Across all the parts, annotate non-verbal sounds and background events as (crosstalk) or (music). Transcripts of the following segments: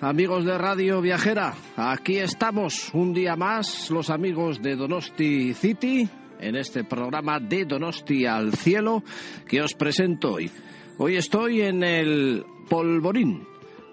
amigos de Radio Viajera? Aquí estamos un día más, los amigos de Donosti City, en este programa de Donosti al Cielo que os presento hoy. Hoy estoy en el Polvorín,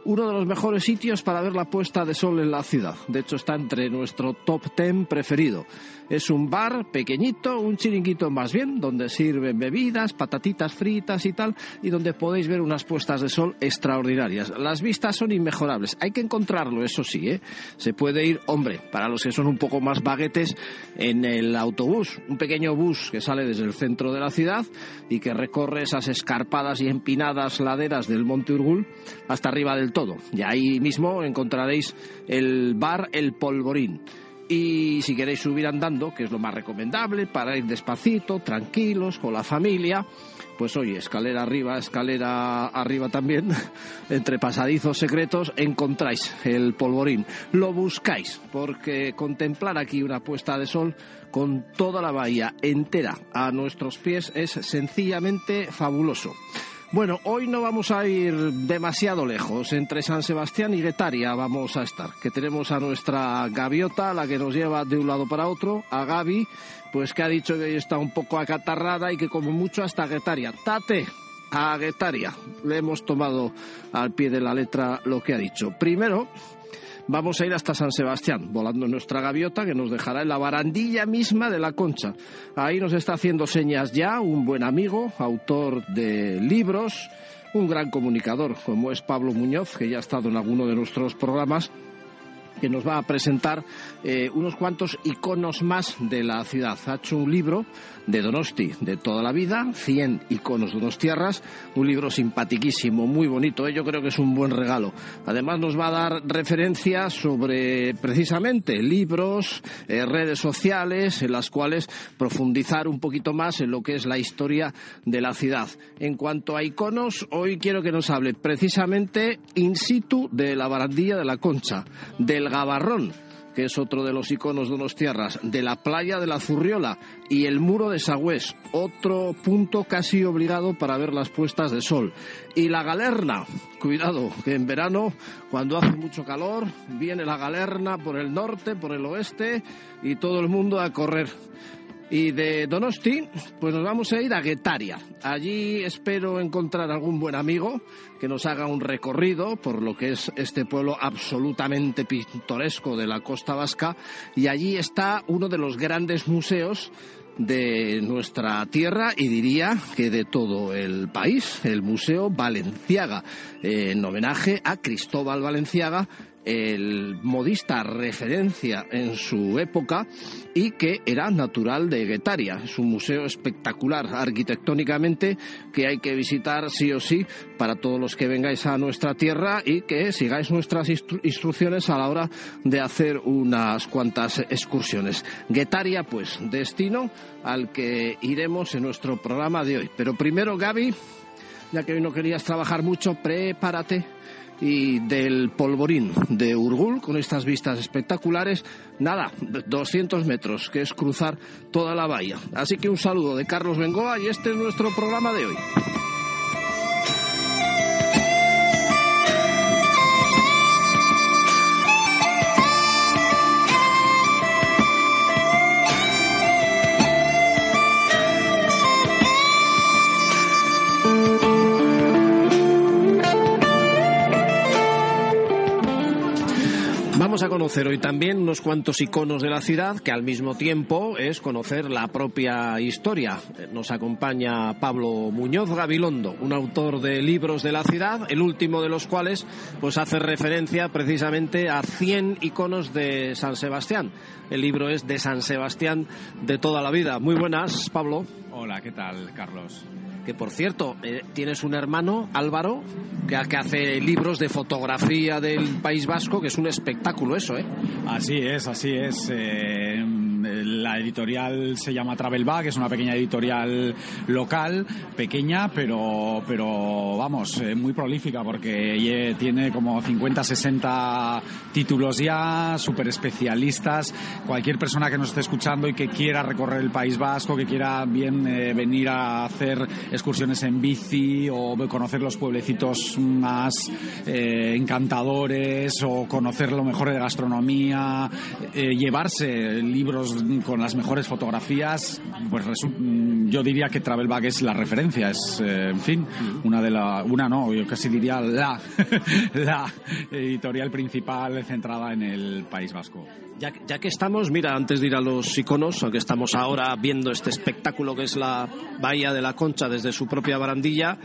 uno de los mejores sitios para ver la puesta de sol en la ciudad. De hecho, está entre nuestro top ten preferido. Es un bar pequeñito, un chiringuito más bien, donde sirven bebidas, patatitas fritas y tal, y donde podéis ver unas puestas de sol extraordinarias. Las vistas son inmejorables. Hay que encontrarlo, eso sí, ¿eh? Se puede ir, hombre, para los que son un poco más baguetes, en el autobús, un pequeño bus que sale desde el centro de la ciudad y que recorre esas escarpadas y empinadas laderas del Monte Urgul hasta arriba del todo. Y ahí mismo encontraréis el bar El Polvorín. Y si queréis subir andando, que es lo más recomendable, para ir despacito, tranquilos, con la familia, pues oye, escalera arriba, escalera arriba también, (laughs) entre pasadizos secretos, encontráis el polvorín. Lo buscáis, porque contemplar aquí una puesta de sol con toda la bahía entera a nuestros pies es sencillamente fabuloso. Bueno, hoy no vamos a ir demasiado lejos. Entre San Sebastián y Guetaria vamos a estar. Que tenemos a nuestra gaviota, la que nos lleva de un lado para otro, a Gaby, pues que ha dicho que está un poco acatarrada y que como mucho hasta Guetaria. Tate, a Guetaria. Le hemos tomado al pie de la letra lo que ha dicho. Primero, vamos a ir hasta San Sebastián, volando nuestra gaviota que nos dejará en la barandilla misma de la concha. Ahí nos está haciendo señas ya un buen amigo, autor de libros, un gran comunicador como es Pablo Muñoz, que ya ha estado en alguno de nuestros programas que nos va a presentar eh, unos cuantos iconos más de la ciudad. Ha hecho un libro de Donosti de toda la vida, 100 iconos donostiarras, un libro simpatiquísimo, muy bonito, ¿eh? yo creo que es un buen regalo. Además nos va a dar referencias sobre precisamente libros, eh, redes sociales, en las cuales profundizar un poquito más en lo que es la historia de la ciudad. En cuanto a iconos, hoy quiero que nos hable precisamente in situ de la barandilla de la Concha, del Gabarrón, que es otro de los iconos de unos tierras, de la playa de la Zurriola y el muro de Sagüés, otro punto casi obligado para ver las puestas de sol. Y la galerna, cuidado, que en verano, cuando hace mucho calor, viene la galerna por el norte, por el oeste y todo el mundo a correr. Y de Donosti, pues nos vamos a ir a Guetaria. Allí espero encontrar algún buen amigo que nos haga un recorrido por lo que es este pueblo absolutamente pintoresco de la costa vasca. Y allí está uno de los grandes museos de nuestra tierra y diría que de todo el país, el Museo Valenciaga, en homenaje a Cristóbal Valenciaga, el modista referencia en su época y que era natural de Guetaria. Es un museo espectacular arquitectónicamente que hay que visitar sí o sí para todos los que vengáis a nuestra tierra y que sigáis nuestras instrucciones a la hora de hacer unas cuantas excursiones. Guetaria, pues, destino al que iremos en nuestro programa de hoy. Pero primero, Gaby, ya que hoy no querías trabajar mucho, prepárate y del polvorín de Urgul con estas vistas espectaculares. Nada, 200 metros, que es cruzar toda la bahía. Así que un saludo de Carlos Bengoa y este es nuestro programa de hoy. Vamos a conocer hoy también unos cuantos iconos de la ciudad que al mismo tiempo es conocer la propia historia. Nos acompaña Pablo Muñoz Gabilondo, un autor de libros de la ciudad, el último de los cuales pues hace referencia precisamente a 100 iconos de San Sebastián. El libro es de San Sebastián de toda la vida. Muy buenas, Pablo. Hola, ¿qué tal, Carlos? Que por cierto, eh, tienes un hermano, Álvaro, que, hace libros de fotografía del País Vasco, que es un espectáculo eso, ¿eh? Así es, así es. Eh, la editorial se llama Travel Bag, es una pequeña editorial local, pequeña, pero, pero vamos, eh, muy prolífica porque tiene como 50, 60 títulos ya, súper especialistas. Cualquier persona que nos esté escuchando y que quiera recorrer el País Vasco, que quiera bien venir a hacer excursiones en bici o conocer los pueblecitos más eh, encantadores o conocer lo mejor de gastronomía, llevarse libros con las mejores fotografías, pues yo diría que Travel Bag es la referencia, es, eh, en fin, una de la, una no, yo casi diría la, (laughs) la editorial principal centrada en el País Vasco. Ya, ya, que estamos, mira, antes de ir a los iconos, aunque estamos ahora viendo este espectáculo que es la Bahía de la Concha desde su propia barandilla,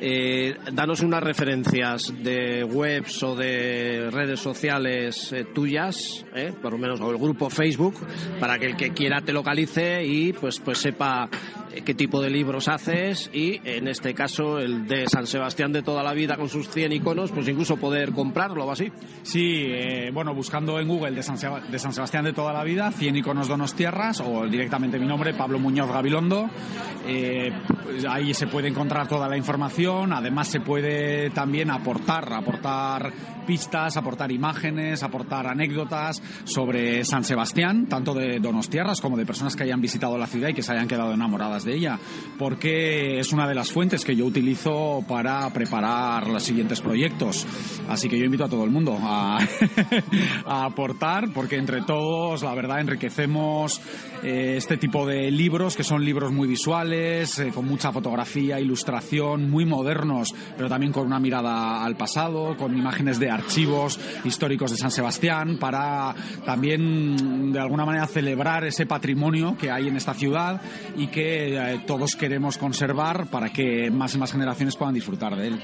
eh, danos unas referencias de webs o de redes sociales eh, tuyas, eh, por lo menos, o el grupo Facebook, para que el que quiera te localice y pues, pues sepa qué tipo de libros haces y, en este caso, el de San Sebastián de toda la vida con sus 100 iconos, pues incluso poder comprarlo o así. Sí, bueno, buscando en Google de San, de San Sebastián de toda la vida, 100 iconos Donos Tierras o directamente mi nombre, Pablo Muñoz Gabilondo. Pues ahí se puede encontrar toda la información Además se puede también aportar, aportar pistas, aportar imágenes, aportar anécdotas sobre San Sebastián, tanto de Donostierras como de personas que hayan visitado la ciudad y que se hayan quedado enamoradas de ella, porque es una de las fuentes que yo utilizo para preparar los siguientes proyectos. Así que yo invito a todo el mundo (laughs) a, aportar, porque entre todos, la verdad, enriquecemos eh, este tipo de libros, que son libros muy visuales, eh, con mucha fotografía, ilustración, muy modernos, pero también con una mirada al pasado, con imágenes de archivos históricos de San Sebastián, para también de alguna manera celebrar ese patrimonio que hay en esta ciudad y que eh, todos queremos conservar para que más y más generaciones puedan disfrutar de él.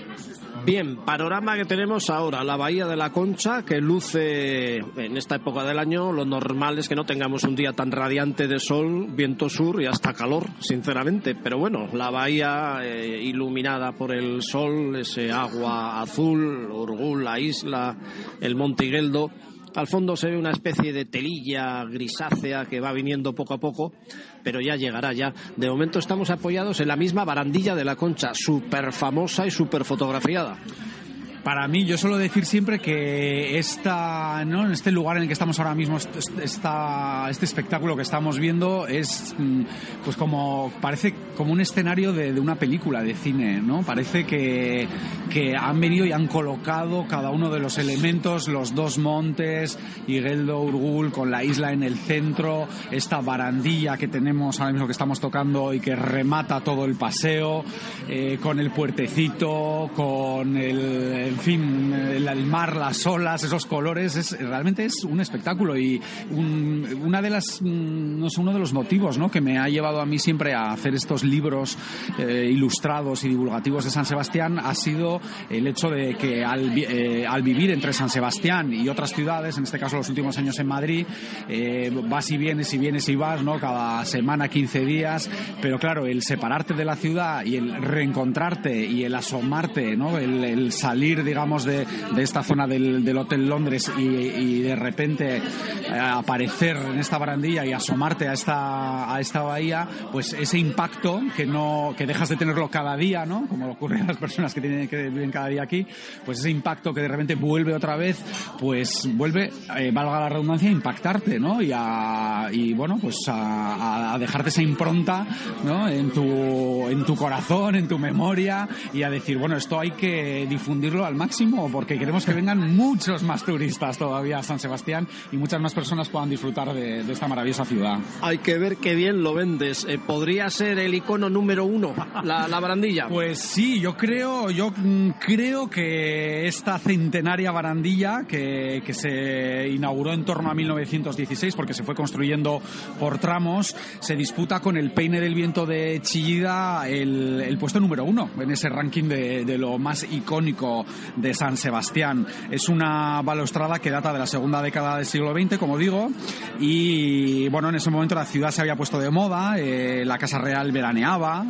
Bien, panorama que tenemos ahora, la Bahía de la Concha, que luce en esta época del año, lo normal es que no tengamos un día tan radiante de sol, viento sur y hasta calor, sinceramente, pero bueno, la bahía eh, iluminada por el sol, ese agua azul, Urgul, la isla, el Monte Higueldo, al fondo se ve una especie de telilla grisácea que va viniendo poco a poco, pero ya llegará ya. De momento estamos apoyados en la misma barandilla de la concha, súper famosa y súper fotografiada para mí, yo suelo decir siempre que esta, ¿no? en este lugar en el que estamos ahora mismo, esta, este espectáculo que estamos viendo es, mm, pues como, parece como un escenario de, una película de cine, ¿no? Parece que, que, han venido y han colocado cada uno de los elementos, los dos montes, Higueldo, Urgul, con la isla en el centro, esta barandilla que tenemos ahora mismo que estamos tocando y que remata todo el paseo, eh, con el puertecito, con el en fin, el, mar, las olas, esos colores, es, realmente es un espectáculo y una de las, mm, no sé, uno de los motivos ¿no? que me ha llevado a mí siempre a hacer estos libros eh, ilustrados y divulgativos de San Sebastián ha sido el hecho de que al, eh, al, vivir entre San Sebastián y otras ciudades, en este caso los últimos años en Madrid, eh, vas y vienes y vienes y vas, ¿no? Cada semana, 15 días, pero claro, el separarte de la ciudad y el reencontrarte y el asomarte, ¿no? El, el salir digamos, de, de esta zona del, del Hotel Londres y, de repente eh, aparecer en esta barandilla y asomarte a esta, a esta bahía, pues ese impacto que no que dejas de tenerlo cada día, ¿no? Como ocurre a las personas que, tienen, que viven cada día aquí, pues ese impacto que de repente vuelve otra vez, pues vuelve, eh, valga la redundancia, a impactarte, ¿no? Y, a, y bueno, pues a, a, dejarte esa impronta, ¿no? En tu, en tu corazón, en tu memoria y a decir, bueno, esto hay que difundirlo al máximo porque queremos que vengan muchos más turistas todavía a San Sebastián y muchas más personas puedan disfrutar de, esta maravillosa ciudad. Hay que ver qué bien lo vendes. Eh, ¿Podría ser el icono número uno, la, la barandilla? Pues sí, yo creo, yo mm, creo que esta centenaria barandilla que, que se inauguró en torno a 1916 porque se fue construyendo por tramos, se disputa con el peine del viento de Chillida el, el puesto número uno en ese ranking de, de lo más icónico de San Sebastián. Es una balaustrada que data de la segunda década del siglo XX, como digo, y bueno, en ese momento la ciudad se había puesto de moda, eh, la Casa Real veraneaba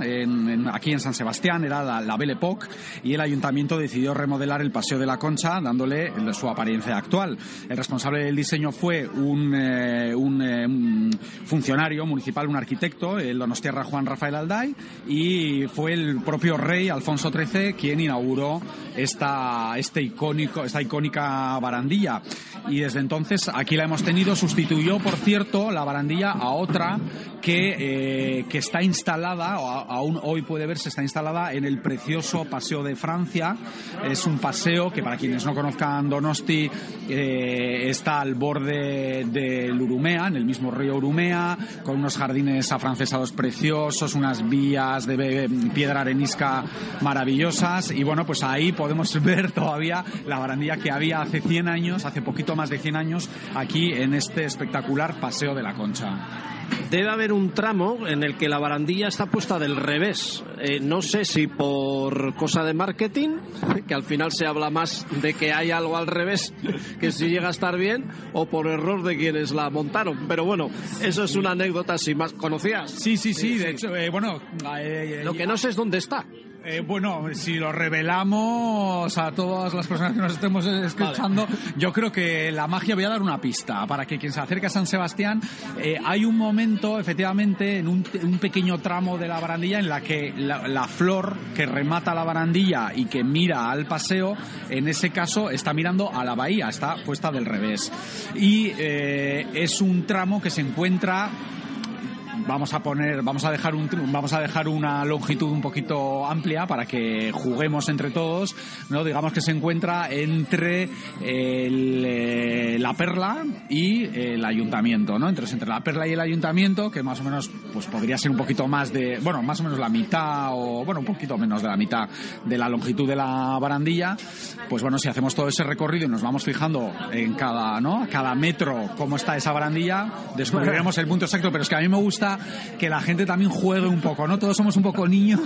aquí en San Sebastián, era la, Belle Époque, y el ayuntamiento decidió remodelar el Paseo de la Concha dándole su apariencia actual. El responsable del diseño fue un, eh, un, eh, funcionario municipal, un arquitecto, el donostiarra Juan Rafael Alday, y fue el propio rey Alfonso XIII quien inauguró esta, este icónico, esta icónica barandilla. Y desde entonces aquí la hemos tenido, sustituyó, por cierto, la barandilla a otra que, eh, que está instalada, o aún hoy puede verse, está instalada en el precioso Paseo de Francia. Es un paseo que para quienes no conozcan Donosti eh, está al borde del Urumea, en el mismo río Urumea, con unos jardines afrancesados preciosos, unas vías de piedra arenisca maravillosas y bueno, pues ahí podemos (laughs) ver todavía la barandilla que había hace 100 años, hace poquito más de 100 años, aquí en este espectacular Paseo de la Concha debe haber un tramo en el que la barandilla está puesta del revés. Eh, no sé si por cosa de marketing, que al final se habla más de que hay algo al revés que si llega a estar bien, o por error de quienes la montaron. Pero bueno, eso es una anécdota si más conocías. Sí, sí, sí. De hecho, eh, bueno, eh, lo que no sé es dónde está. Eh, bueno, si lo revelamos a todas las personas que nos estemos escuchando, yo creo que la magia, voy a dar una pista, para que quien se acerque a San Sebastián, eh, hay un momento, efectivamente, en un, pequeño tramo de la barandilla en la que la, flor que remata la barandilla y que mira al paseo, en ese caso está mirando a la bahía, está puesta del revés. Y eh, es un tramo que se encuentra vamos a poner, vamos a dejar un, vamos a dejar una longitud un poquito amplia para que juguemos entre todos, ¿no? Digamos que se encuentra entre eh, la perla y el ayuntamiento, ¿no? Entonces entre la perla y el ayuntamiento, que más o menos, pues podría ser un poquito más de, bueno, más o menos la mitad o, bueno, un poquito menos de la mitad de la longitud de la barandilla, pues bueno, si hacemos todo ese recorrido y nos vamos fijando en cada, ¿no? Cada metro cómo está esa barandilla, descubriremos el punto exacto, pero es que a mí me gusta que la gente también juegue un poco, ¿no? Todos somos un poco niños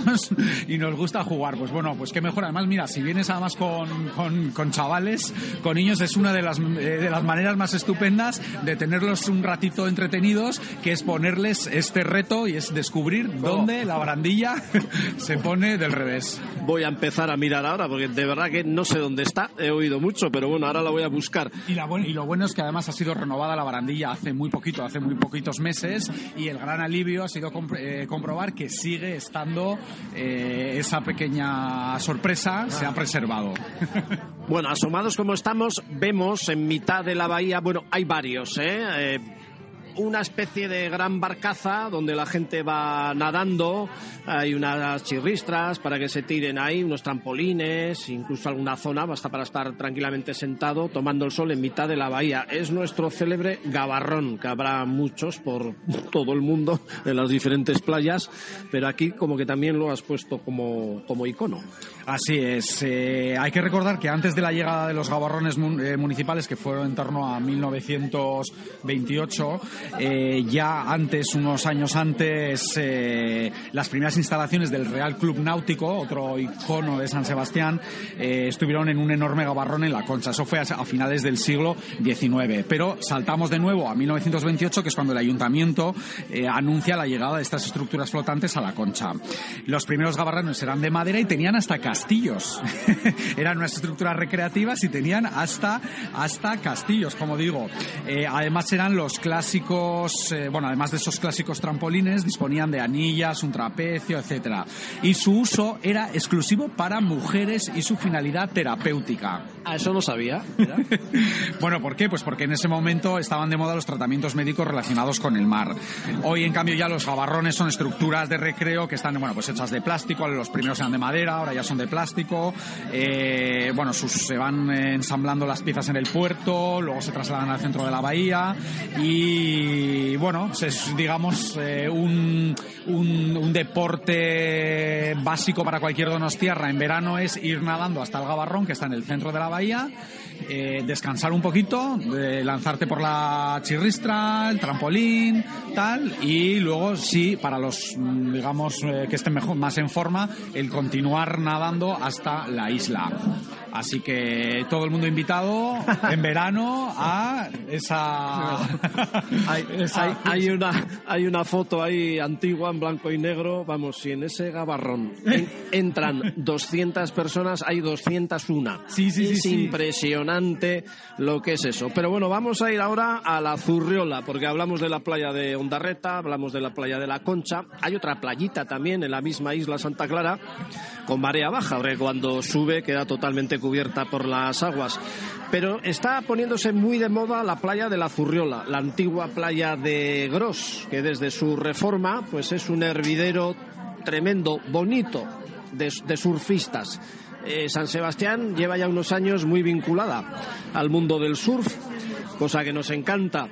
(laughs) y nos gusta jugar. Pues bueno, pues qué mejor. Además, mira, si vienes además con, con, chavales, con niños, es una de las, eh, de las maneras más estupendas de tenerlos un ratito entretenidos, que es ponerles este reto y es descubrir oh. dónde la barandilla (laughs) se pone del revés. Voy a empezar a mirar ahora, porque de verdad que no sé dónde está, he oído mucho, pero bueno, ahora la voy a buscar. Y, la, y lo bueno es que además ha sido renovada la barandilla hace muy poquito, hace muy poquitos meses, y el gran alivio ha sido eh, comprobar que sigue estando eh, esa pequeña sorpresa, se ha preservado. Bueno, asomados como estamos, vemos en mitad de la bahía, bueno, hay varios, ¿eh? eh una especie de gran barcaza donde la gente va nadando, hay unas chirristras para que se tiren ahí, unos trampolines, incluso alguna zona basta para estar tranquilamente sentado tomando el sol en mitad de la bahía. Es nuestro célebre gabarrón, que habrá muchos por todo el mundo en las diferentes playas, pero aquí como que también lo has puesto como, como icono. Así es. Eh, hay que recordar que antes de la llegada de los gabarrones eh, municipales, que fueron en torno a 1928, eh, ya antes, unos años antes, las primeras instalaciones del Real Club Náutico, otro icono de San Sebastián, estuvieron en un enorme gabarrón en la Concha. Eso fue a, finales del siglo XIX. Pero saltamos de nuevo a 1928, que es cuando el ayuntamiento anuncia la llegada de estas estructuras flotantes a la Concha. Los primeros gabarrones eran de madera y tenían hasta castillos. (laughs) Eran unas estructuras recreativas y tenían hasta, hasta castillos, como digo. Eh, además eran los clásicos, eh, bueno, además de esos clásicos trampolines, disponían de anillas, un trapecio, etcétera. Y su uso era exclusivo para mujeres y su finalidad terapéutica. Ah, eso no sabía. (laughs) bueno, ¿por qué? Pues porque en ese momento estaban de moda los tratamientos médicos relacionados con el mar. Hoy, en cambio, ya los gabarrones son estructuras de recreo que están, bueno, pues hechas de plástico. Los primeros eran de madera, ahora ya son de plástico. Eh, bueno, se van ensamblando las piezas en el puerto, luego se trasladan al centro de la bahía y bueno, es digamos eh, un, un, deporte básico para cualquier donostiarra en verano es ir nadando hasta el Gabarrón, que está en el centro de la bahía eh, descansar un poquito, lanzarte por la chirristra, el trampolín, tal, y luego sí, para los, mm, digamos, eh, que estén mejor, más en forma, el continuar nadando hasta la isla. Así que todo el mundo invitado en verano a esa... (laughs) hay, una, hay una foto ahí antigua en blanco y negro, vamos, si en ese gabarrón entran 200 personas, hay 201. Sí, sí, es sí, impresionante lo que es eso. Pero bueno, vamos a ir ahora a la Zurriola, porque hablamos de la playa de Ondarreta, hablamos de la playa de la Concha. Hay otra playita también en la misma isla Santa Clara, con marea baja, porque cuando sube queda totalmente cubierta por las aguas. Pero está poniéndose muy de moda la playa de la Zurriola, la antigua playa de Gros, que desde su reforma pues es un hervidero tremendo, bonito de, surfistas. Eh, San Sebastián lleva ya unos años muy vinculada al mundo del surf, cosa que nos encanta.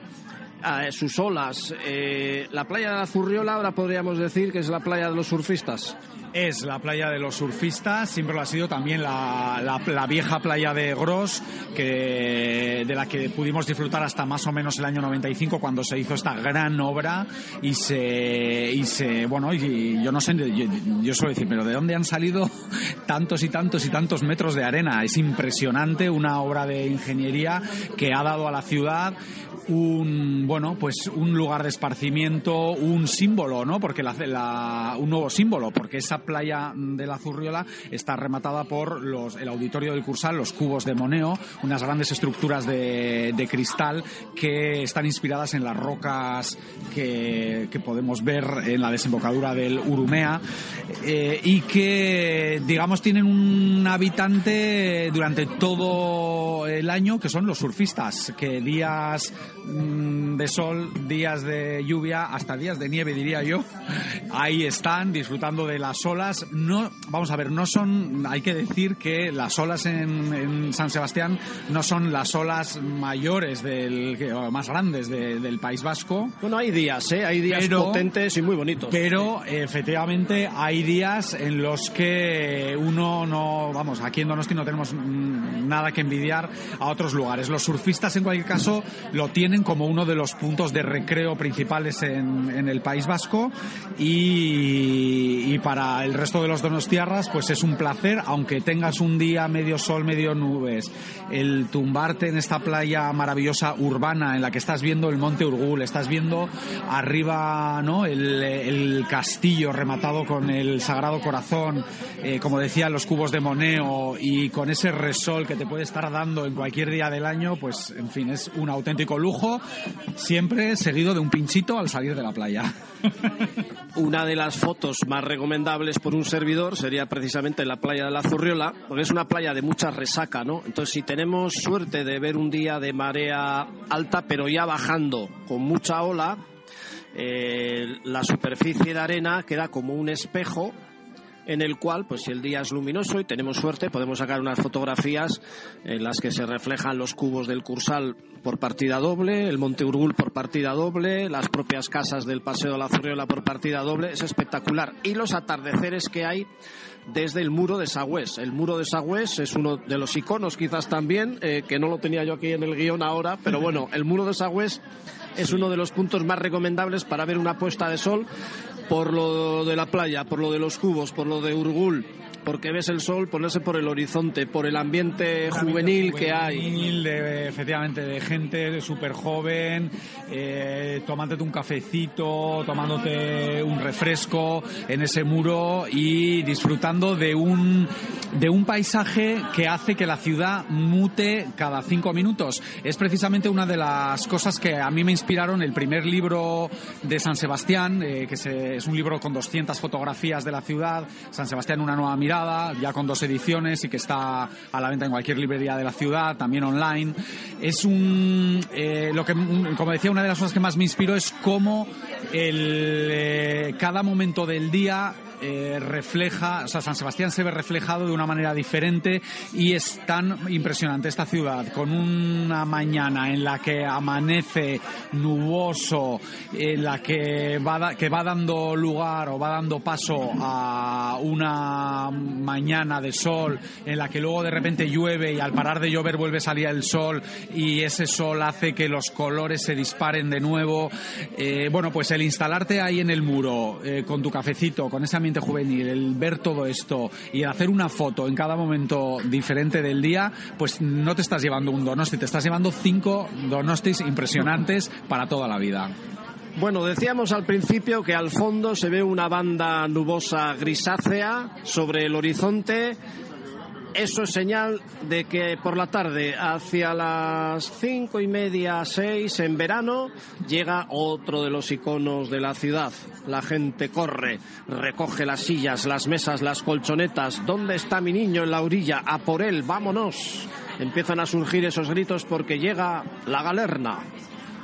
A sus olas. Eh, la playa de la Zurriola ahora podríamos decir que es la playa de los surfistas es la playa de los surfistas, siempre lo ha sido también la, la, vieja playa de Gros, que, de la que pudimos disfrutar hasta más o menos el año 95 cuando se hizo esta gran obra y se, y se bueno, y, yo no sé, yo, yo, suelo decir, pero ¿de dónde han salido (laughs) tantos y tantos y tantos metros de arena? Es impresionante, una obra de ingeniería que ha dado a la ciudad un bueno pues un lugar de esparcimiento un símbolo no porque la, un nuevo símbolo porque esa playa de la Zurriola está rematada por los el auditorio del Cursal los cubos de Moneo unas grandes estructuras de, cristal que están inspiradas en las rocas que, podemos ver en la desembocadura del Urumea eh, y que digamos tienen un habitante durante todo el año que son los surfistas que días Mm, de sol, días de lluvia, hasta días de nieve, diría yo. Ahí están disfrutando de las olas. No, vamos a ver, no son, hay que decir que las olas en, San Sebastián no son las olas mayores del, más grandes del País Vasco. Bueno, hay días, ¿eh? hay días potentes y muy bonitos. Pero efectivamente hay días en los que uno no, vamos, aquí en Donosti no tenemos mm, nada que envidiar a otros lugares. Los surfistas, en cualquier caso, lo tienen como uno de los puntos de recreo principales en, el País Vasco y, para el resto de los donostiarras pues es un placer, aunque tengas un día medio sol, medio nubes, el tumbarte en esta playa maravillosa urbana en la que estás viendo el Monte Urgul, estás viendo arriba ¿no? el, castillo rematado con el Sagrado Corazón, eh, como decía, los cubos de Moneo y con ese resol que te puede estar dando en cualquier día del año, pues en fin, es un auténtico lujo siempre seguido de un pinchito al salir de la playa. Una de las fotos más recomendables por un servidor sería precisamente la playa de la Zurriola, porque es una playa de mucha resaca, ¿no? Entonces, si tenemos suerte de ver un día de marea alta, pero ya bajando con mucha ola, eh, la superficie de arena queda como un espejo en el cual, pues si el día es luminoso y tenemos suerte, podemos sacar unas fotografías en las que se reflejan los cubos del Cursal por partida doble, el Monte Urgul por partida doble, las propias casas del Paseo de la Zurriola por partida doble, es espectacular. Y los atardeceres que hay desde el muro de Sagüés. El muro de Sagüés es uno de los iconos quizás también, eh, que no lo tenía yo aquí en el guion ahora, pero bueno, el muro de Sagüés es uno de los puntos más recomendables para ver una puesta de sol por lo de la playa, por lo de los cubos, por lo de Urgul, porque ves el sol ponerse por el horizonte, por el ambiente juvenil, que hay. De, efectivamente, de gente súper joven, eh, tomándote un cafecito, tomándote un refresco en ese muro y disfrutando de un, de un paisaje que hace que la ciudad mute cada cinco minutos. Es precisamente una de las cosas que a mí me inspiraron el primer libro de San Sebastián, eh, que es un libro con 200 fotografías de la ciudad, San Sebastián, una nueva mirada ya con dos ediciones y que está a la venta en cualquier librería de la ciudad, también online. Es un, eh, lo que, como decía, una de las cosas que más me inspiró es cómo el, eh, cada momento del día eh, refleja, o sea, San Sebastián se ve reflejado de una manera diferente y es tan impresionante esta ciudad con una mañana en la que amanece nuboso, en la que va, que va dando lugar o va dando paso a una mañana de sol, en la que luego de repente llueve y al parar de llover vuelve a salir el sol y ese sol hace que los colores se disparen de nuevo. Eh, bueno, pues el instalarte ahí en el muro eh, con tu cafecito, con ese ambiente juvenil, el ver todo esto y hacer una foto en cada momento diferente del día, pues no te estás llevando un Donosti, te estás llevando cinco Donostis impresionantes para toda la vida. Bueno, decíamos al principio que al fondo se ve una banda nubosa grisácea sobre el horizonte eso es señal de que por la tarde, hacia las cinco y media, seis, en verano, llega otro de los iconos de la ciudad. La gente corre, recoge las sillas, las mesas, las colchonetas. ¿Dónde está mi niño en la orilla? A por él, vámonos. Empiezan a surgir esos gritos porque llega la galerna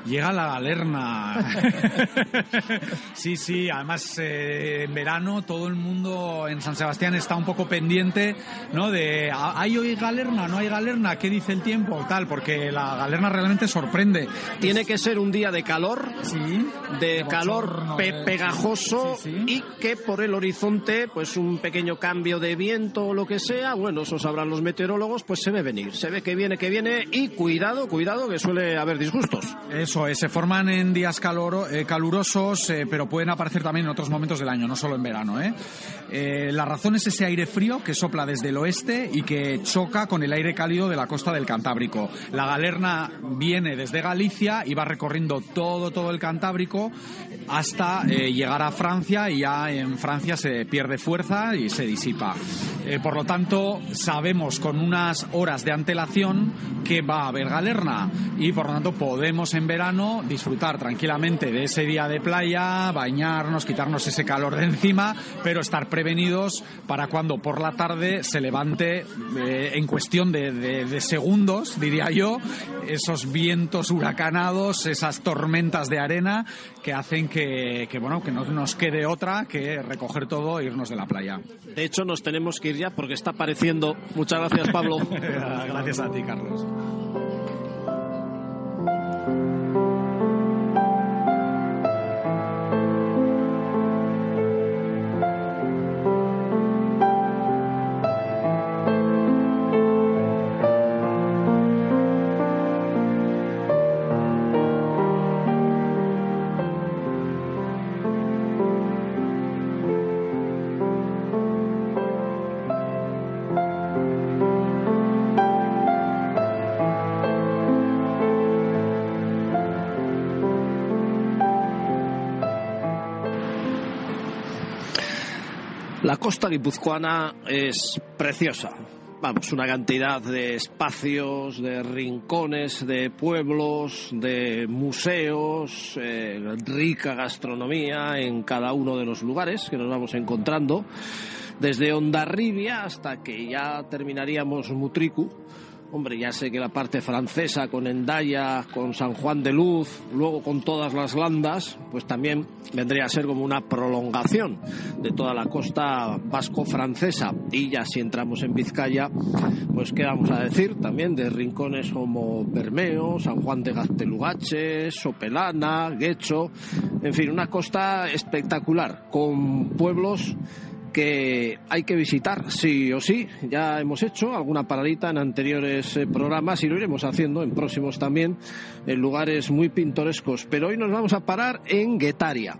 llega la galerna. (laughs) sí, sí, además eh, en verano todo el mundo en San Sebastián está un poco pendiente, ¿no? De, ¿hay hoy galerna? ¿No hay galerna? ¿Qué dice el tiempo? Tal, porque la galerna realmente sorprende. Tiene que ser un día de calor, sí, de, calor pegajoso y que por el horizonte, pues un pequeño cambio de viento o lo que sea, bueno, eso sabrán los meteorólogos, pues se ve venir, se ve que viene, que viene y cuidado, cuidado, que suele haber disgustos. Eso se forman en días eh, calurosos, eh, pero pueden aparecer también en otros momentos del año, no solo en verano. ¿eh? la razón es ese aire frío que sopla desde el oeste y que choca con el aire cálido de la costa del Cantábrico. La galerna viene desde Galicia y va recorriendo todo, todo el Cantábrico hasta llegar a Francia y ya en Francia se pierde fuerza y se disipa. por lo tanto, sabemos con unas horas de antelación que va a haber galerna y por lo tanto podemos en verano disfrutar tranquilamente de ese día de playa, bañarnos, quitarnos ese calor de encima, pero estar prevenidos para cuando por la tarde se levante eh, en cuestión de, segundos, diría yo, esos vientos huracanados, esas tormentas de arena que hacen que, bueno, que no nos quede otra que recoger todo e irnos de la playa. De hecho, nos tenemos que ir ya porque está apareciendo. Muchas gracias, Pablo. (laughs) gracias a ti, Carlos. Costa guipuzcoana es preciosa. Vamos, una cantidad de espacios, de rincones, de pueblos, de museos, eh, rica gastronomía en cada uno de los lugares que nos vamos encontrando, desde Ondarribia hasta que ya terminaríamos Mutriku Hombre, ya sé que la parte francesa con Endaya, con San Juan de Luz, luego con todas las landas, pues también vendría a ser como una prolongación de toda la costa vasco-francesa. Y ya si entramos en Vizcaya, pues qué vamos a decir también de rincones como Bermeo, San Juan de Gaztelugache, Sopelana, Guecho, en fin, una costa espectacular con pueblos que hay que visitar sí o sí. Ya hemos hecho alguna paradita en anteriores eh, programas y lo iremos haciendo en próximos también en lugares muy pintorescos. Pero hoy nos vamos a parar en Guetaria.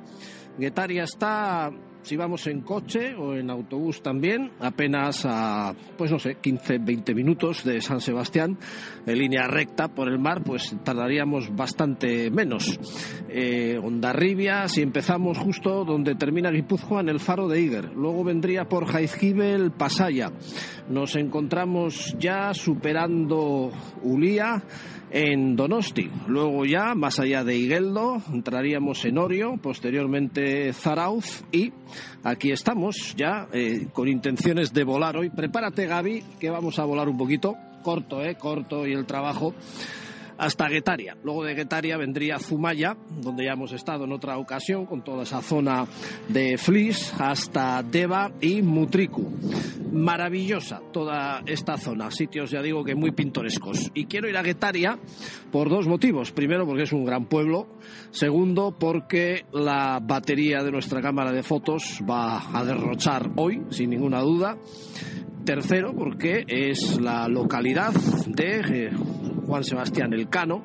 Guetaria está si vamos en coche o en autobús también, apenas a, pues no sé, 15, 20 minutos de San Sebastián, en línea recta por el mar, pues tardaríamos bastante menos. Eh, Ondarribia, si empezamos justo donde termina Guipúzcoa, en el faro de Iger. Luego vendría por Jaizkibel, Pasaya. Nos encontramos ya superando Ulía en Donosti. Luego ya, más allá de Igueldo, entraríamos en Orio, posteriormente Zarauz y aquí estamos ya eh, con intenciones de volar hoy. Prepárate Gaby, que vamos a volar un poquito. Corto, ¿eh? Corto y el trabajo hasta Guetaria. Luego de Guetaria vendría Zumaya, donde ya hemos estado en otra ocasión, con toda esa zona de Flis, hasta Deva y Mutriku. Maravillosa toda esta zona, sitios ya digo que muy pintorescos. Y quiero ir a Guetaria por dos motivos. Primero, porque es un gran pueblo. Segundo, porque la batería de nuestra cámara de fotos va a derrochar hoy, sin ninguna duda. Tercero, porque es la localidad de eh, Juan Sebastián Elcano.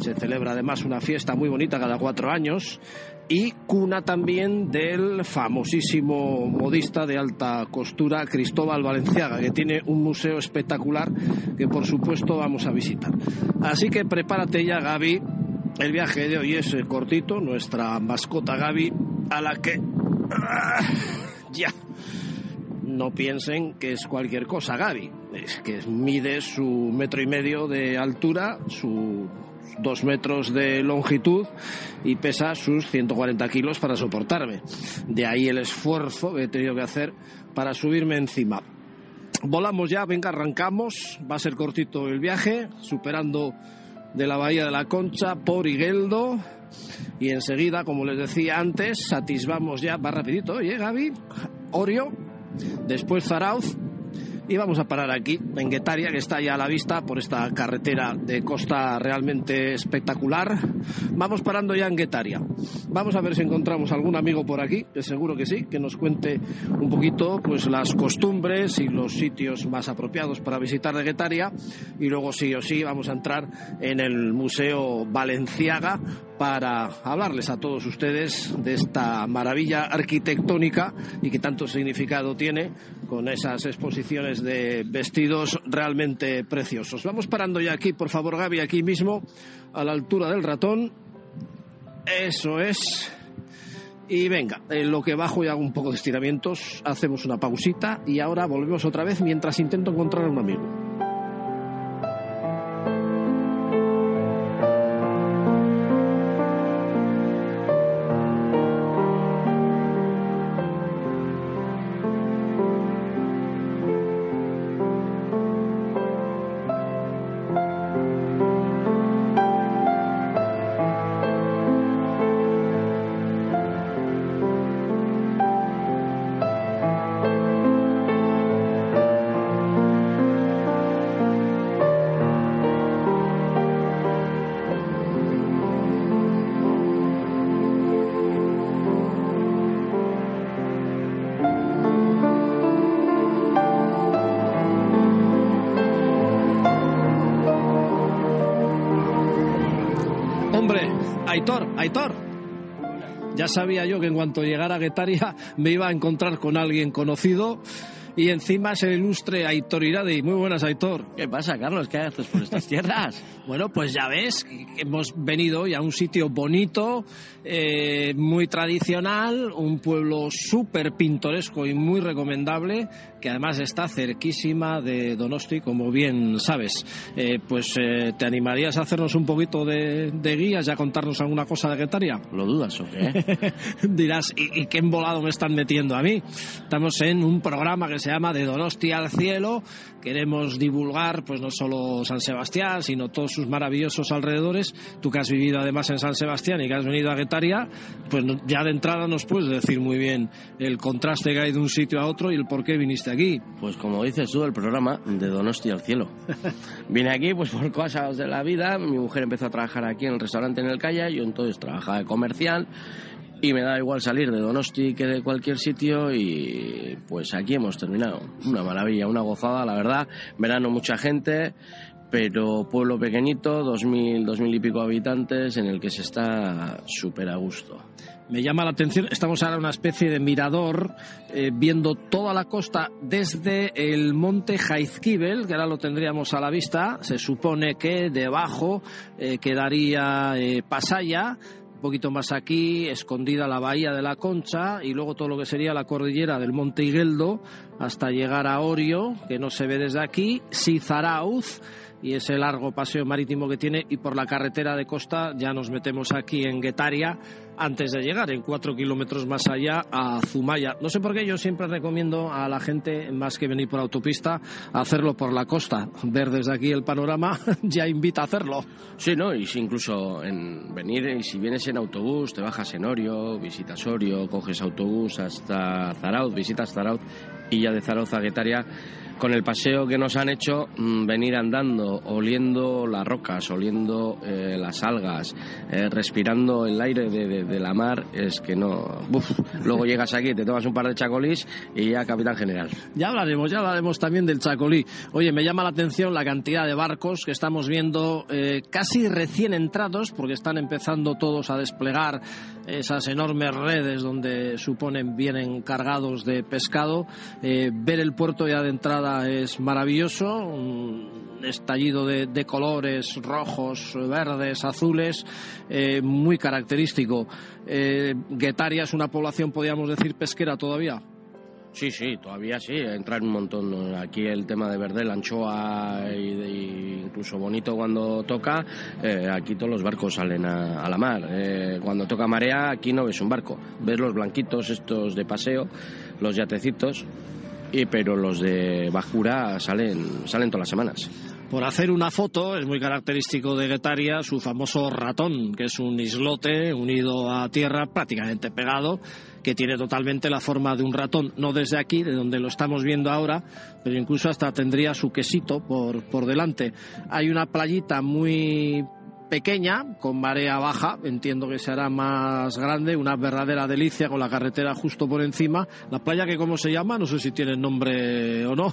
Se celebra además una fiesta muy bonita cada cuatro años y cuna también del famosísimo modista de alta costura Cristóbal Valenciaga, que tiene un museo espectacular que por supuesto vamos a visitar. Así que prepárate ya, Gaby. El viaje de hoy es eh, cortito, nuestra mascota Gaby, a la que... ¡Ah! ya. No piensen que es cualquier cosa, Gaby. Es que mide su metro y medio de altura, su dos metros de longitud y pesa sus 140 kilos para soportarme. De ahí el esfuerzo que he tenido que hacer para subirme encima. Volamos ya, venga, arrancamos. Va a ser cortito el viaje, superando de la Bahía de la Concha por Higueldo. Y enseguida, como les decía antes, satisfamos ya, va rapidito, oye Gaby, Orio, después Zarauz, y vamos a parar aquí, en Guetaria, que está ya a la vista por esta carretera de costa realmente espectacular. Vamos parando ya en Guetaria. Vamos a ver si encontramos algún amigo por aquí, que seguro que sí, que nos cuente un poquito pues las costumbres y los sitios más apropiados para visitar de Guetaria. Y luego sí o sí vamos a entrar en el Museo Valenciaga para hablarles a todos ustedes de esta maravilla arquitectónica y que tanto significado tiene con esas exposiciones de vestidos realmente preciosos. Vamos parando ya aquí, por favor, Gaby, aquí mismo, a la altura del ratón. Eso es. Y venga, en lo que bajo y hago un poco de estiramientos, hacemos una pausita y ahora volvemos otra vez mientras intento encontrar a un amigo. Sabía yo que en cuanto llegara a Guetaria (laughs) me iba a encontrar con alguien conocido y encima es el ilustre Aitor Iradi. Muy buenas, Aitor. ¿Qué pasa, Carlos? ¿Qué haces por estas tierras? (laughs) bueno, pues ya ves, hemos venido hoy a un sitio bonito, eh, muy tradicional, un pueblo súper pintoresco y muy recomendable, que además está cerquísima de Donosti, como bien sabes. Eh, pues eh, te animarías a hacernos un poquito de, guías y a contarnos alguna cosa de Guetaria. ¿Lo dudas o qué? (laughs) Dirás, ¿y, ¿y qué embolado me están metiendo a mí? Estamos en un programa que se llama De Donosti al Cielo. Queremos divulgar, pues no solo San Sebastián, sino todos sus maravillosos alrededores. Tú que has vivido además en San Sebastián y que has venido a Guetaria, pues ya de entrada nos puedes decir muy bien el contraste que hay de un sitio a otro y el por qué viniste aquí. Pues como dices tú, el programa de Donosti al Cielo. (laughs) Vine aquí pues por cosas de la vida. Mi mujer empezó a trabajar aquí en el restaurante en el Calle, yo entonces trabajaba de comercial y me da igual salir de Donosti que de cualquier sitio y pues aquí hemos terminado. Una maravilla, una gozada, la verdad. Verano mucha gente, pero pueblo pequeñito, dos mil, dos mil y pico habitantes, en el que se está súper a gusto. Me llama la atención, estamos ahora en una especie de mirador, eh, viendo toda la costa desde el monte Jaizkibel, que ahora lo tendríamos a la vista. Se supone que debajo eh, quedaría eh, Pasaya, poquito más aquí, escondida la bahía de la Concha y luego todo lo que sería la cordillera del Monte Higueldo hasta llegar a Orio, que no se ve desde aquí, Sizarauz y ese largo paseo marítimo que tiene y por la carretera de costa ya nos metemos aquí en Guetaria antes de llegar en cuatro kilómetros más allá a Zumaya. No sé por qué yo siempre recomiendo a la gente más que venir por autopista hacerlo por la costa. Ver desde aquí el panorama (laughs) ya invita a hacerlo. Sí, no, y si incluso en venir, y si vienes en autobús, te bajas en Orio, visitas Orio, coges autobús hasta Zarauz, visitas Zarauz y ya de Zarauz a Guetaria con el paseo que nos han hecho, mm, venir andando, oliendo las rocas, oliendo eh, las algas, eh, respirando el aire de, de, la mar es que no. luego llegas aquí, te tomas un par de chacolís y ya capitán general. Ya hablaremos, ya hablaremos también del chacolí. Oye, me llama la atención la cantidad de barcos que estamos viendo eh, casi recién entrados, porque están empezando todos a desplegar esas enormes redes donde suponen vienen cargados de pescado. Ver el puerto ya de entrada es maravilloso, un estallido de, colores rojos, verdes, azules, eh, muy característico. Eh, Guetaria es una población, podríamos decir, pesquera todavía. Sí, sí, todavía sí, entra un montón. Aquí el tema de verde, la anchoa incluso bonito cuando toca, eh, aquí todos los barcos salen a, la mar. Eh, cuando toca marea, aquí no ves un barco, ves los blanquitos estos de paseo, los yatecitos, y, pero los de bajura salen, salen todas las semanas por hacer una foto, es muy característico de Guetaria su famoso ratón, que es un islote unido a tierra prácticamente pegado, que tiene totalmente la forma de un ratón, no desde aquí, de donde lo estamos viendo ahora, pero incluso hasta tendría su quesito por, por delante. Hay una playita muy pequeña, con marea baja, entiendo que será más grande, una verdadera delicia con la carretera justo por encima. La playa que cómo se llama, no sé si tiene nombre o no.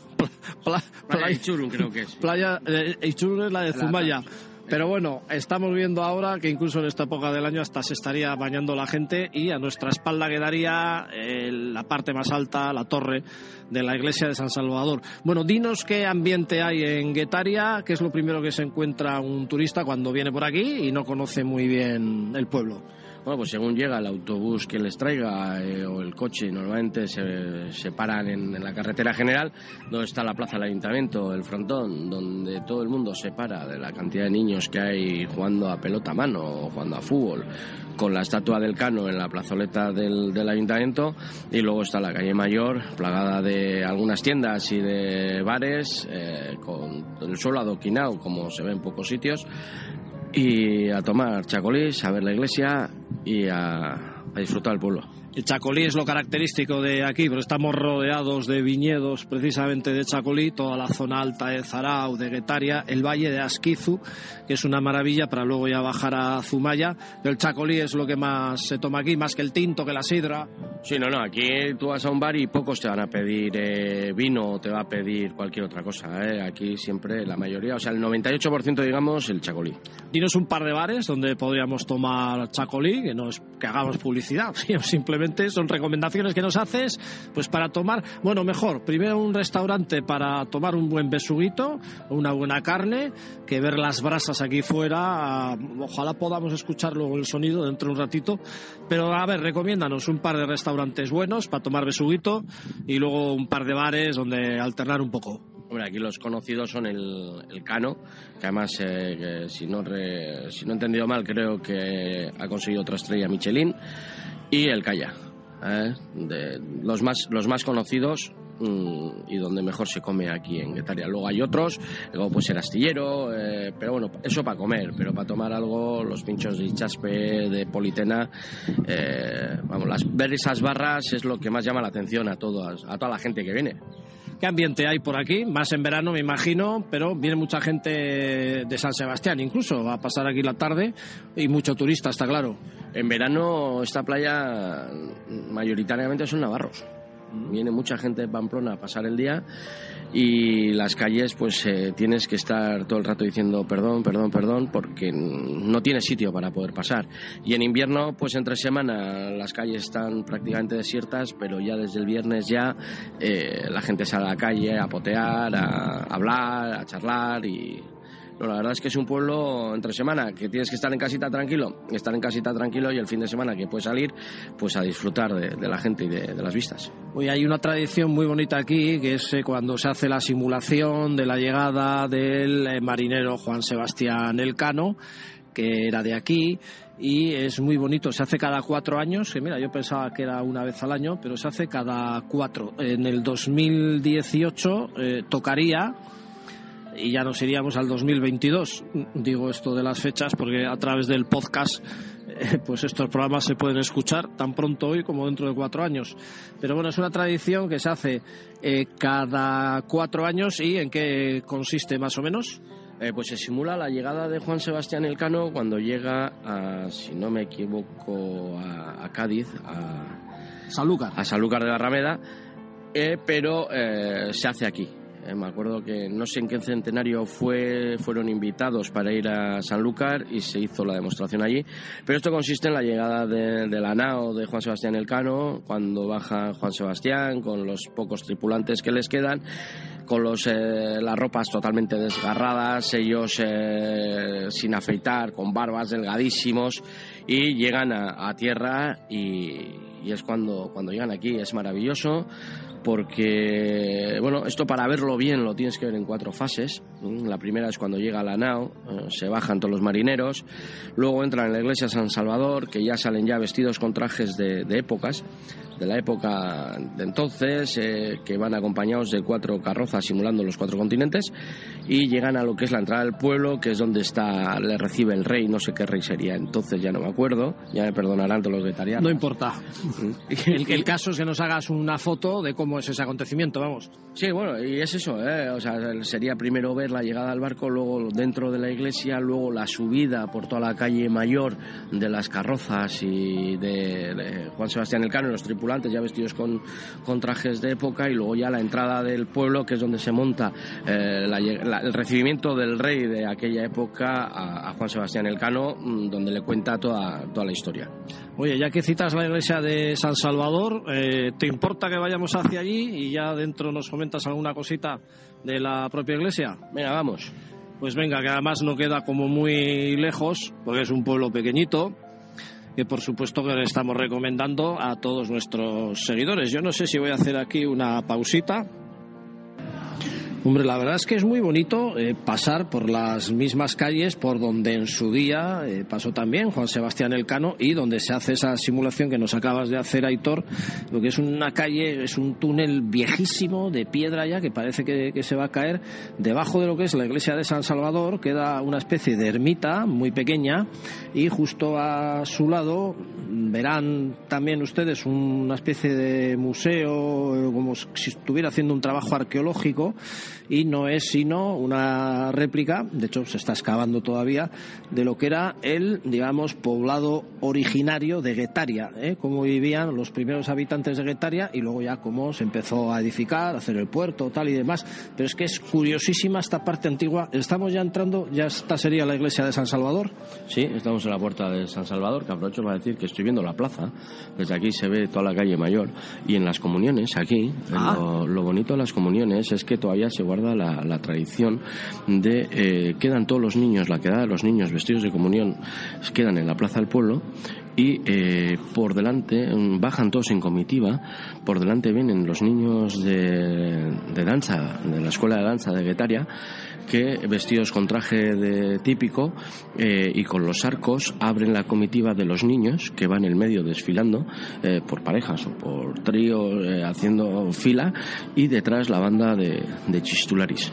(laughs) playa Ichurun creo que es. Playa eh, es la de Zumaya. Pero bueno, estamos viendo ahora que incluso en esta época del año hasta se estaría bañando la gente y a nuestra espalda quedaría eh, la parte más alta, la torre de la iglesia de San Salvador. Bueno, dinos qué ambiente hay en Guetaria, qué es lo primero que se encuentra un turista cuando viene por aquí y no conoce muy bien el pueblo. Bueno, pues según llega el autobús que les traiga eh, o el coche, normalmente se, paran en, la carretera general, donde está la plaza del ayuntamiento, el frontón, donde todo el mundo se para de la cantidad de niños que hay jugando a pelota a mano o jugando a fútbol, con la estatua del Cano en la plazoleta del, del ayuntamiento, y luego está la calle Mayor, plagada de algunas tiendas y de bares, eh, con el suelo adoquinado, como se ve en pocos sitios, y a tomar chacolís, a ver la iglesia y a, a disfrutar el pueblo. El chacolí es lo característico de aquí, pero estamos rodeados de viñedos precisamente de chacolí, toda la zona alta de Zarao, de Guetaria, el valle de Asquizu, que es una maravilla para luego ya bajar a Zumaya. El chacolí es lo que más se toma aquí, más que el tinto, que la sidra. Sí, no, no, aquí tú vas a un bar y pocos te van a pedir eh, vino o te va a pedir cualquier otra cosa. Eh. Aquí siempre la mayoría, o sea, el 98% digamos el chacolí. Dinos un par de bares donde podríamos tomar chacolí, que no es que hagamos publicidad, (laughs) simplemente son recomendaciones que nos haces, pues para tomar, bueno, mejor, primero un restaurante para tomar un buen besuguito, una buena carne, que ver las brasas aquí fuera, ojalá podamos escuchar luego el sonido dentro de un ratito, pero a ver, recomiéndanos un par de restaurantes buenos para tomar besuguito y luego un par de bares donde alternar un poco. Hombre, aquí los conocidos son el, el Cano, que además, eh, si, no si no he entendido mal, creo que ha conseguido otra estrella Michelin y el Calla. ¿eh? De los, más, los más conocidos mm, y donde mejor se come aquí en Guetaria. Luego hay otros, luego pues el astillero, eh, pero bueno, eso para comer, pero para tomar algo, los pinchos de chaspe, de politena, eh, vamos, las, ver esas barras es lo que más llama la atención a, todas, a toda la gente que viene. ¿Qué ambiente hay por aquí? Más en verano, me imagino, pero viene mucha gente de San Sebastián incluso a pasar aquí la tarde y mucho turista, está claro. En verano esta playa mayoritariamente son navarros. Viene mucha gente de Pamplona a pasar el día y las calles pues eh, tienes que estar todo el rato diciendo perdón, perdón, perdón porque no tienes sitio para poder pasar. Y en invierno pues entre semana las calles están prácticamente desiertas pero ya desde el viernes ya eh, la gente sale a la calle a potear, a hablar, a charlar y la verdad es que es un pueblo entre semana que tienes que estar en casita tranquilo, estar en casita tranquilo y el fin de semana que puedes salir pues a disfrutar de, la gente y de, las vistas. Hoy hay una tradición muy bonita aquí que es eh, cuando se hace la simulación de la llegada del eh, marinero Juan Sebastián Elcano que era de aquí y es muy bonito. Se hace cada cuatro años, que mira, yo pensaba que era una vez al año, pero se hace cada cuatro. En el 2018 eh, tocaría y ya nos iríamos al 2022. Digo esto de las fechas porque a través del podcast eh, pues estos programas se pueden escuchar tan pronto hoy como dentro de cuatro años. Pero bueno, es una tradición que se hace eh, cada cuatro años y en qué consiste más o menos. Eh, pues se simula la llegada de Juan Sebastián Elcano cuando llega, a, si no me equivoco, a, a Cádiz, a, Sanlúcar. a Sanlúcar de la Rameda, eh, pero se hace aquí. Eh, me acuerdo que no sé en qué centenario fue, fueron invitados para ir a Sanlúcar y se hizo la demostración allí. Pero esto consiste en la llegada de, de la nao de Juan Sebastián Elcano, cuando baja Juan Sebastián con los pocos tripulantes que les quedan, con los, eh, las ropas totalmente desgarradas, ellos eh, sin afeitar, con barbas delgadísimos, y llegan a, tierra y, y es cuando, cuando llegan aquí. Es maravilloso porque, bueno, esto para verlo bien lo tienes que ver en cuatro fases. Mm, La primera es cuando llega la nao, eh, se bajan todos los marineros, luego entran en la iglesia de San Salvador, que ya salen ya vestidos con trajes de, de épocas, de la época de entonces, eh, que van acompañados de cuatro carrozas simulando los cuatro continentes, y llegan a lo que es la entrada del pueblo, que es donde está, le recibe el rey, no sé qué rey sería entonces, ya no me acuerdo, ya me perdonarán todos los vegetarianos. No importa. (laughs) El, el caso es que nos hagas una foto de cómo es ese acontecimiento, vamos. Sí, bueno, y es eso, ¿eh? o sea, sería primero ver la llegada al barco, luego dentro de la iglesia, luego la subida por toda la calle mayor de las carrozas y de, de Juan Sebastián Elcano y los tripulantes ya vestidos con, con trajes de época, y luego ya la entrada del pueblo, que es donde se monta eh, la la- el recibimiento del rey de aquella época a, a Juan Sebastián Elcano, mm, donde le cuenta toda, toda la historia. Oye, ya que citas la iglesia de San Salvador, eh, ¿te importa que vayamos hacia allí y ya dentro nos comentas alguna cosita de la propia iglesia? Venga, vamos. Pues venga, que además no queda como muy lejos, porque es un pueblo pequeñito, que por supuesto que le estamos recomendando a todos nuestros seguidores. Yo no sé si voy a hacer aquí una pausita. Hombre, la verdad es que es muy bonito eh, pasar por las mismas calles por donde en su día eh, pasó también Juan Sebastián Elcano y donde se hace esa simulación que nos acabas de hacer, Aitor, lo que es una calle, es un túnel viejísimo de piedra ya que parece que, que se va a caer. Debajo de lo que es la iglesia de San Salvador queda una especie de ermita muy pequeña y justo a su lado verán también ustedes una especie de museo, como si estuviera haciendo un trabajo arqueológico y no es sino una réplica, de hecho se está excavando todavía, de lo que era el, digamos, poblado originario de Guetaria, ¿eh? cómo vivían los primeros habitantes de Guetaria y luego ya cómo se empezó a edificar, a hacer el puerto, tal y demás. Pero es que es curiosísima esta parte antigua. Estamos ya entrando, ya esta sería la iglesia de San Salvador. Sí, estamos en la puerta de San Salvador, que aprovecho para decir que estoy viendo la plaza. Desde aquí se ve toda la calle mayor. Y en las comuniones, aquí, Ah. lo, lo bonito de las comuniones es que todavía se guarda la, tradición de. eh, quedan todos los niños, la quedada de los niños vestidos de comunión, quedan en la plaza del pueblo. Y eh, por delante, mm, bajan todos en comitiva, por delante vienen los niños de, de danza, de la escuela de danza de Guetaria, que vestidos con traje de típico eh, y con los arcos abren la comitiva de los niños que van en el medio desfilando eh, por parejas o por tríos eh, haciendo fila y detrás la banda de, de chistularis.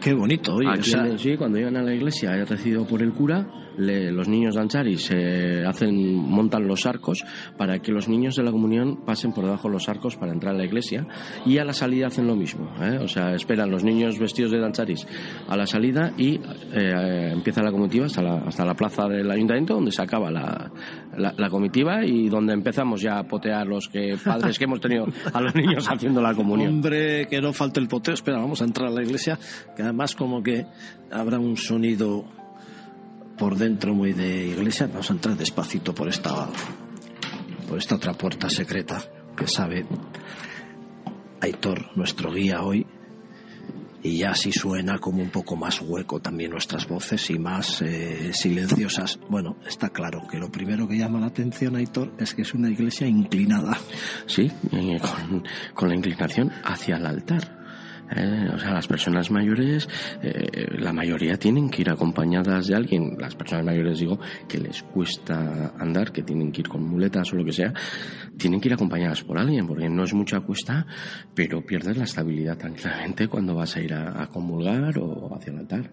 Qué bonito, oye. Aquí o sea, en- sí, cuando llegan a la iglesia es recibido por el cura, le- los niños dancharis eh, hacen, montan los arcos para que los niños de la comunión pasen por debajo de los arcos para entrar a la iglesia y a la salida hacen lo mismo. ¿eh? O sea, esperan los niños vestidos de dancharis a la salida y eh, empieza la comitiva hasta la, hasta la plaza del ayuntamiento donde se acaba la, la- la comitiva y donde empezamos ya a potear los que, padres que hemos tenido a los niños haciendo la comunión. Hombre, que no falte el poteo. Espera, vamos a entrar a la iglesia, que además como que habrá un sonido por dentro muy de iglesia. Vamos a entrar despacito por esta, por esta otra puerta secreta que sabe Aitor, nuestro guía hoy. Y ya así suena como un poco más hueco también nuestras voces y más eh, silenciosas. Bueno, está claro que lo primero que llama la atención, Aitor, es que es una iglesia inclinada. Sí, eh, con, con la inclinación hacia el altar. Eh, o sea, las personas mayores, eh, la mayoría tienen que ir acompañadas de alguien. Las personas mayores, digo, que les cuesta andar, que tienen que ir con muletas o lo que sea, tienen que ir acompañadas por alguien, porque no es mucha cuesta, pero pierdes la estabilidad tranquilamente cuando vas a ir a, a comulgar o hacia el altar.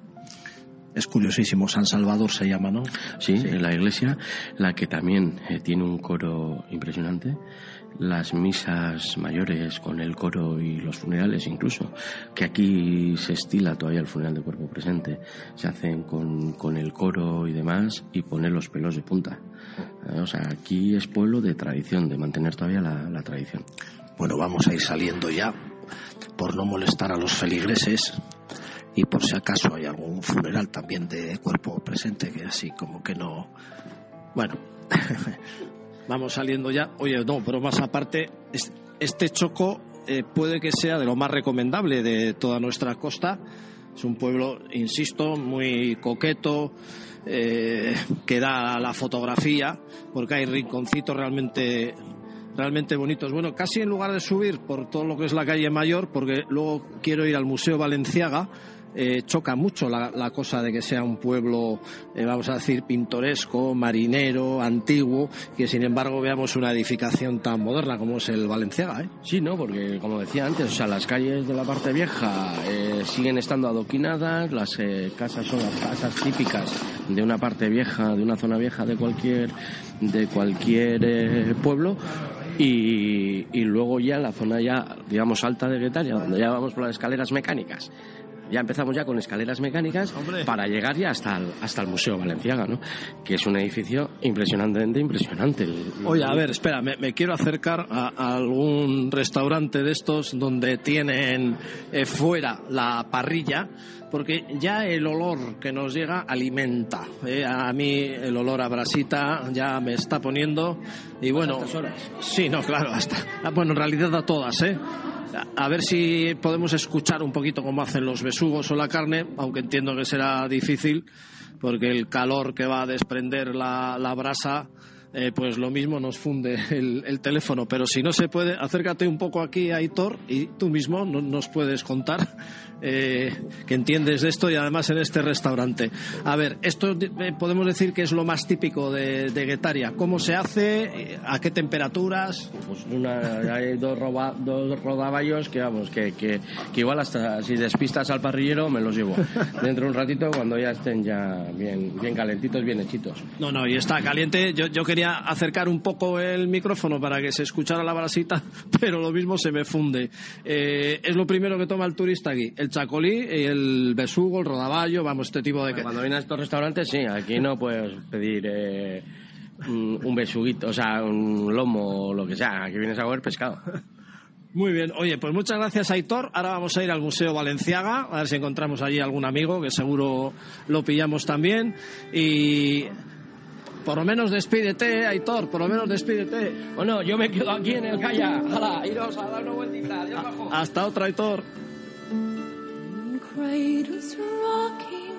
Es curiosísimo, San Salvador se llama, ¿no? Sí, la iglesia, la que también eh, tiene un coro impresionante las misas mayores con el coro y los funerales incluso, que aquí se estila todavía el funeral de cuerpo presente, se hacen con, con el coro y demás y poner los pelos de punta. Eh, o sea, aquí es pueblo de tradición, de mantener todavía la, la tradición. Bueno, vamos a ir saliendo ya, por no molestar a los feligreses y por si acaso hay algún funeral también de cuerpo presente, que así como que no... Bueno, (laughs) vamos saliendo ya. Oye, no, pero más aparte, este choco eh, puede que sea de lo más recomendable de toda nuestra costa. Es un pueblo, insisto, muy coqueto, eh, que da la fotografía, porque hay rinconcitos realmente realmente bonitos. Bueno, casi en lugar de subir por todo lo que es la calle Mayor, porque luego quiero ir al Museo Valenciaga, eh, choca mucho la, cosa de que sea un pueblo, eh, vamos a decir, pintoresco, marinero, antiguo, que sin embargo veamos una edificación tan moderna como es el Valenciaga. ¿eh? Sí, ¿no? Porque como decía antes, o sea, las calles de la parte vieja eh, siguen estando adoquinadas, las casas son las casas típicas de una parte vieja, de una zona vieja de cualquier, de cualquier pueblo. Y, y, luego ya la zona ya, digamos, alta de Guetaria, donde ya vamos por las escaleras mecánicas, ya empezamos ya con escaleras mecánicas para llegar ya hasta el, hasta el Museo Valenciaga, ¿no? Que es un edificio impresionantemente impresionante. Oye, a ver, espera, me, quiero acercar a, algún restaurante de estos donde tienen eh, fuera la parrilla porque ya el olor que nos llega alimenta. ¿eh? A mí el olor a brasita ya me está poniendo y bueno, horas? sí, no, claro, hasta bueno, en realidad a todas, ¿eh? A ver si podemos escuchar un poquito cómo hacen los besugos o la carne, aunque entiendo que será difícil, porque el calor que va a desprender la, la brasa, eh, pues lo mismo nos funde el, el, teléfono. Pero si no se puede, acércate un poco aquí, Aitor, y tú mismo nos puedes contar eh, que entiendes de esto y además en este restaurante. A ver, esto eh, podemos decir que es lo más típico de, de Guetaria. ¿Cómo se hace? ¿A qué temperaturas? Pues una, hay dos, roba, dos rodaballos que vamos, que, que, que, igual hasta si despistas al parrillero me los llevo. (laughs) Dentro de un ratito cuando ya estén ya bien, bien calentitos, bien hechitos. No, no, y está caliente. Yo, yo quería acercar un poco el micrófono para que se escuchara la brasita, (laughs) pero lo mismo se me funde. Eh, es lo primero que toma el turista aquí. El el chacolí, el besugo, el rodaballo, vamos, este tipo de... Bueno, cuando vienes a estos restaurantes, sí, aquí no puedes pedir eh, un, besuguito, o sea, un lomo o lo que sea, aquí vienes a comer pescado. (laughs) Muy bien, oye, pues muchas gracias Aitor. Ahora vamos a ir al Museo Valenciaga, a ver si encontramos allí algún amigo, que seguro lo pillamos también. Y por lo menos despídete, Aitor, por lo menos despídete. Bueno, yo me quedo aquí en el Calla. Hala, iros a dar una vueltita. Adiós, bajo. Hasta otra, Aitor. Cradles rocking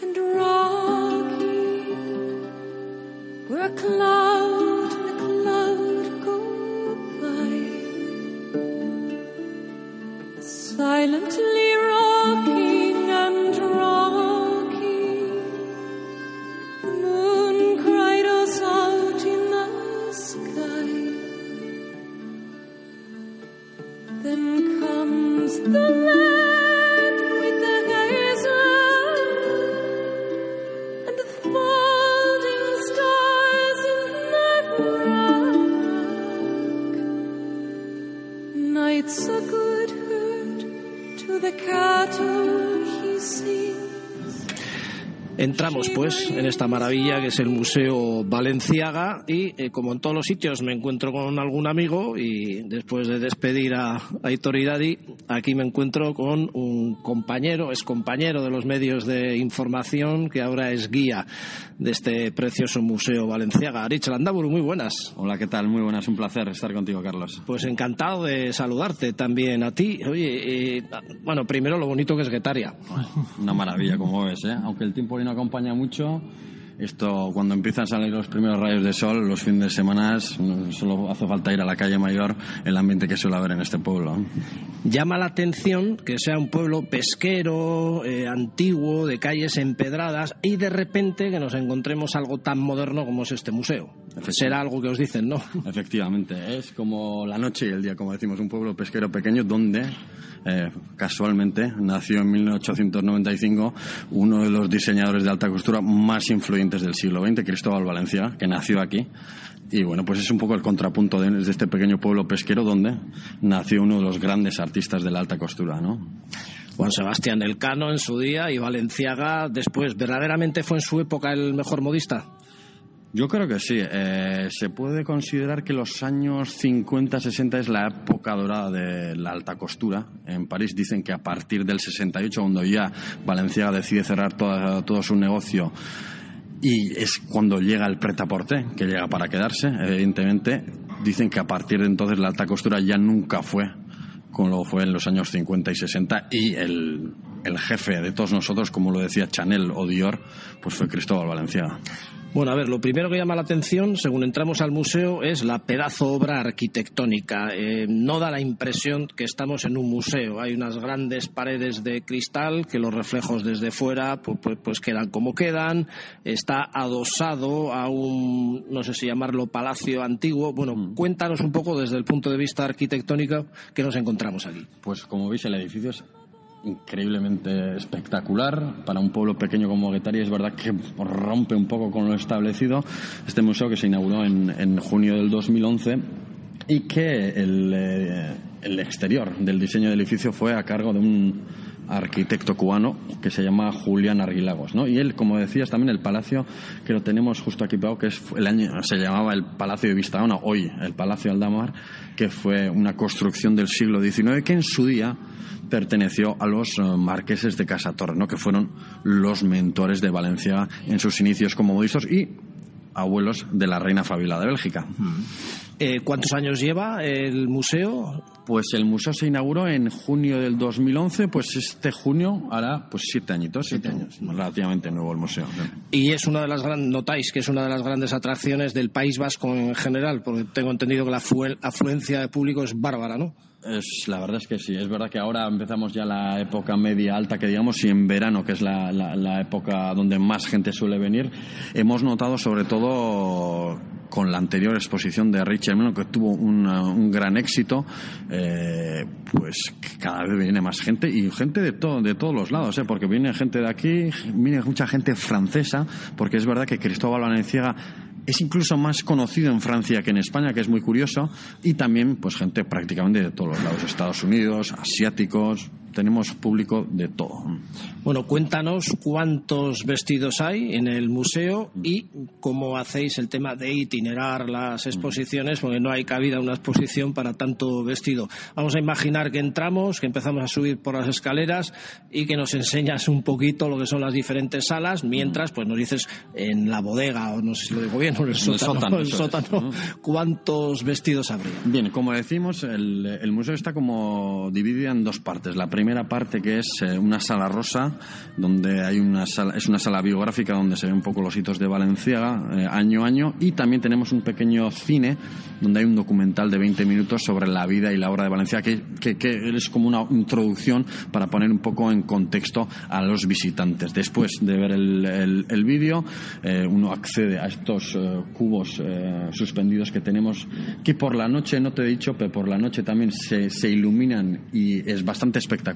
and rocking where a cloud and a cloud go by. Silently rocking and rocking the moon cried us out in the sky. Then comes the Cato. Entramos pues en esta maravilla que es el Museo Valenciaga y eh, como en todos los sitios me encuentro con algún amigo y después de despedir a Aitor Daddy aquí me encuentro con un compañero, es compañero de los medios de información que ahora es guía de este precioso Museo Valenciaga. Arich Landaburu, muy buenas. Hola, ¿qué tal? Muy buenas, un placer estar contigo, Carlos. Pues encantado de saludarte también a ti. Oye, eh, bueno, primero lo bonito que es Guetaria. Una maravilla, como ves, ¿eh? Aunque el tiempo no acompaña mucho. Esto, cuando empiezan a salir los primeros rayos de sol, los fines de semana, solo hace falta ir a la calle mayor, el ambiente que suele haber en este pueblo. Llama la atención que sea un pueblo pesquero, eh, antiguo, de calles empedradas, y de repente que nos encontremos algo tan moderno como es este museo. será algo que os dicen, ¿no? Efectivamente, es como la noche y el día, como decimos, un pueblo pesquero pequeño donde eh, casualmente nació en 1895 uno de los diseñadores de alta costura más influyentes del siglo XX, Cristóbal Valencia, que nació aquí. Y bueno, pues es un poco el contrapunto de, este pequeño pueblo pesquero donde nació uno de los grandes artistas de la alta costura, ¿no? Juan Sebastián Elcano en su día y Valenciaga después. ¿Verdaderamente fue en su época el mejor modista? Yo creo que sí. Eh, se puede considerar que los años 50-60 es la época dorada de la alta costura. En París dicen que a partir del 68, cuando ya Valenciaga decide cerrar toda- todo su negocio, y es cuando llega el pretaporte, que llega para quedarse, evidentemente, dicen que a partir de entonces la alta costura ya nunca fue como lo fue en los años 50 y 60 y el, el jefe de todos nosotros, como lo decía Chanel o Dior, pues fue Cristóbal Valenciaga. Bueno, a ver, lo primero que llama la atención, según entramos al museo, es la pedazo obra arquitectónica. Eh, no da la impresión que estamos en un museo. Hay unas grandes paredes de cristal que los reflejos desde fuera pues, pues, pues quedan como quedan. Está adosado a un, no sé si llamarlo palacio antiguo. Bueno, cuéntanos un poco desde el punto de vista arquitectónico que nos encontramos aquí. Pues como veis, el edificio es increíblemente espectacular para un pueblo pequeño como Guetaria. Es verdad que rompe un poco con lo establecido. Este museo que se inauguró en, en junio del 2011 y que el, eh, el exterior del diseño del edificio fue a cargo de un arquitecto cubano que se llama Julián Arguilagos, ¿no? Y él, como decías, también el palacio que lo tenemos justo aquí pegado, que es el año, se llamaba el Palacio de Vistaona, hoy el Palacio Aldamar, que fue una construcción del siglo XIX que en su día perteneció a los eh, marqueses de Casa Torre, ¿no? que fueron los mentores de Valencia en sus inicios como modistas y abuelos de la reina Fabiola de Bélgica. Eh, ¿Cuántos años lleva el museo? Pues el museo se inauguró en junio del 2011, pues este junio hará pues siete añitos, siete años, relativamente nuevo el museo. Y es una de las grandes, notáis que es una de las grandes atracciones del País Vasco en general, porque tengo entendido que la aflu- afluencia de público es bárbara, ¿no? Es, la verdad es que sí, es verdad que ahora empezamos ya la época media alta que digamos y en verano, que es la, la- época donde más gente suele venir, hemos notado sobre todo con la anterior exposición de Richard Mellon, que tuvo una- un gran éxito, eh, pues cada vez viene más gente y gente de, todo, de todos los lados, ¿eh? porque viene gente de aquí, viene mucha gente francesa, porque es verdad que Cristóbal Valenciaga es incluso más conocido en Francia que en España, que es muy curioso, y también pues gente prácticamente de todos los lados, Estados Unidos, asiáticos, tenemos público de todo. Bueno, cuéntanos cuántos vestidos hay en el museo y cómo hacéis el tema de itinerar las exposiciones, porque no hay cabida a una exposición para tanto vestido. Vamos a imaginar que entramos, que empezamos a subir por las escaleras y que nos enseñas un poquito lo que son las diferentes salas, mientras pues nos dices en la bodega, o no sé si lo digo bien, o en el sótano, sótano, el eso es, sótano, ¿no? cuántos vestidos habría. Bien, como decimos, el, el museo está como dividido en dos partes. La primera parte que es eh, una sala rosa, donde hay una sala, es una sala biográfica donde se ven un poco los hitos de Valenciaga eh, año a año y también tenemos un pequeño cine donde hay un documental de 20 minutos sobre la vida y la obra de Valenciaga que, que, que es como una introducción para poner un poco en contexto a los visitantes. Después de ver el, el- el vídeo, eh, uno accede a estos eh, cubos eh, suspendidos que tenemos, que por la noche, no te he dicho, pero por la noche también se, se iluminan y es bastante espectacular.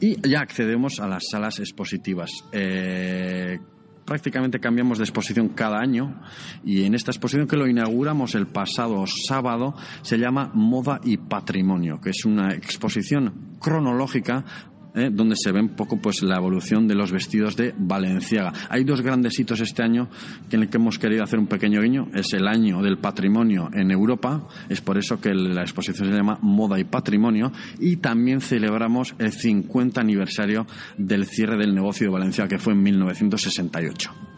Y ya accedemos a las salas expositivas. Eh, prácticamente cambiamos de exposición cada año y en esta exposición que lo inauguramos el pasado sábado se llama Moda y Patrimonio, que es una exposición cronológica ¿eh? donde se ve un poco pues la evolución de los vestidos de Valenciaga. Hay dos grandes hitos este año en el que hemos querido hacer un pequeño guiño. Es el año del patrimonio en Europa. Es por eso que la exposición se llama Moda y Patrimonio. Y también celebramos el 50 aniversario del cierre del negocio de Valenciaga, que fue en 1968.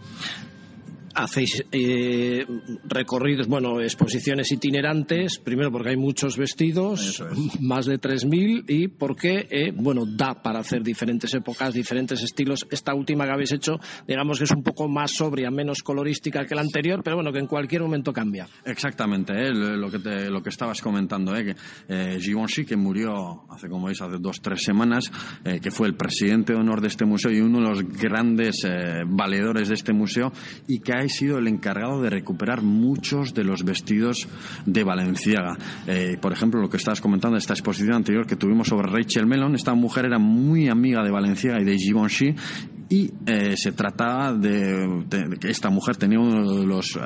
Hacéis eh, recorridos, bueno, exposiciones itinerantes, primero porque hay muchos vestidos, es. (laughs) más de 3.000, y porque, eh, bueno, da para hacer diferentes épocas, diferentes estilos. Esta última que habéis hecho, digamos que es un poco más sobria, menos colorística que la anterior, pero bueno, que en cualquier momento cambia. Exactamente, ¿eh? lo, que te- lo que estabas comentando, ¿eh? que eh, Givenchy, que murió hace, como veis, hace dos, tres semanas, que fue el presidente de honor de este museo y uno de los grandes valedores de este museo, y que ha ha sido el encargado de recuperar muchos de los vestidos de Valenciaga. Eh, por ejemplo, lo que estabas comentando, esta exposición anterior que tuvimos sobre Rachel Mellon, esta mujer era muy amiga de Valenciaga y de Givenchy y eh, se trataba de, que esta mujer tenía uno de los eh,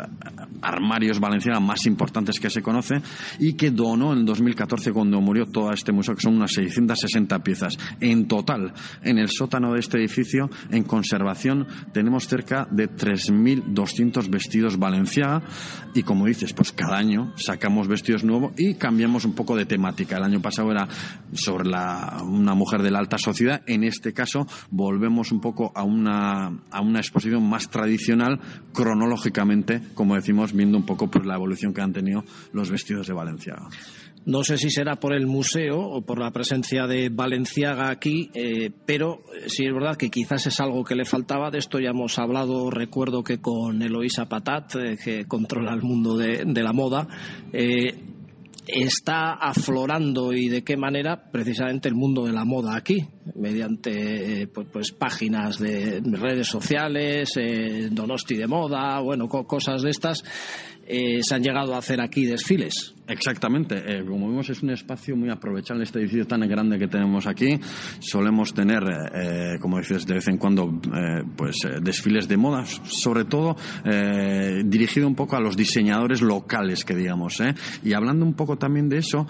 armarios Valenciaga más importantes que se conoce y que donó en 2014 cuando murió todo este museo, que son unas 660 piezas. En total, en el sótano de este edificio, en conservación, tenemos cerca de 3.200 vestidos Valenciaga y como dices, pues cada año sacamos vestidos nuevos y cambiamos un poco de temática. El año pasado era sobre la, una mujer de la alta sociedad, en este caso volvemos un poco a una, a una exposición más tradicional cronológicamente, como decimos, viendo un poco pues, la evolución que han tenido los vestidos de Valenciaga. No sé si será por el museo o por la presencia de Valenciaga aquí, eh, pero sí es verdad que quizás es algo que le faltaba. De esto ya hemos hablado, recuerdo que con Eloisa Patat, eh, que controla el mundo de, de la moda, eh, está aflorando y de qué manera precisamente el mundo de la moda aquí, mediante pues, pues páginas de redes sociales, eh, Donosti de moda, bueno, co cosas de estas, eh, se han llegado a hacer aquí desfiles. Exactamente. Eh, como vemos, es un espacio muy aprovechable, este edificio tan grande que tenemos aquí. Solemos tener, eh, como dices, de vez en cuando, eh, pues desfiles de moda, sobre todo dirigido un poco a los diseñadores locales, que digamos. Y hablando un poco también de eso,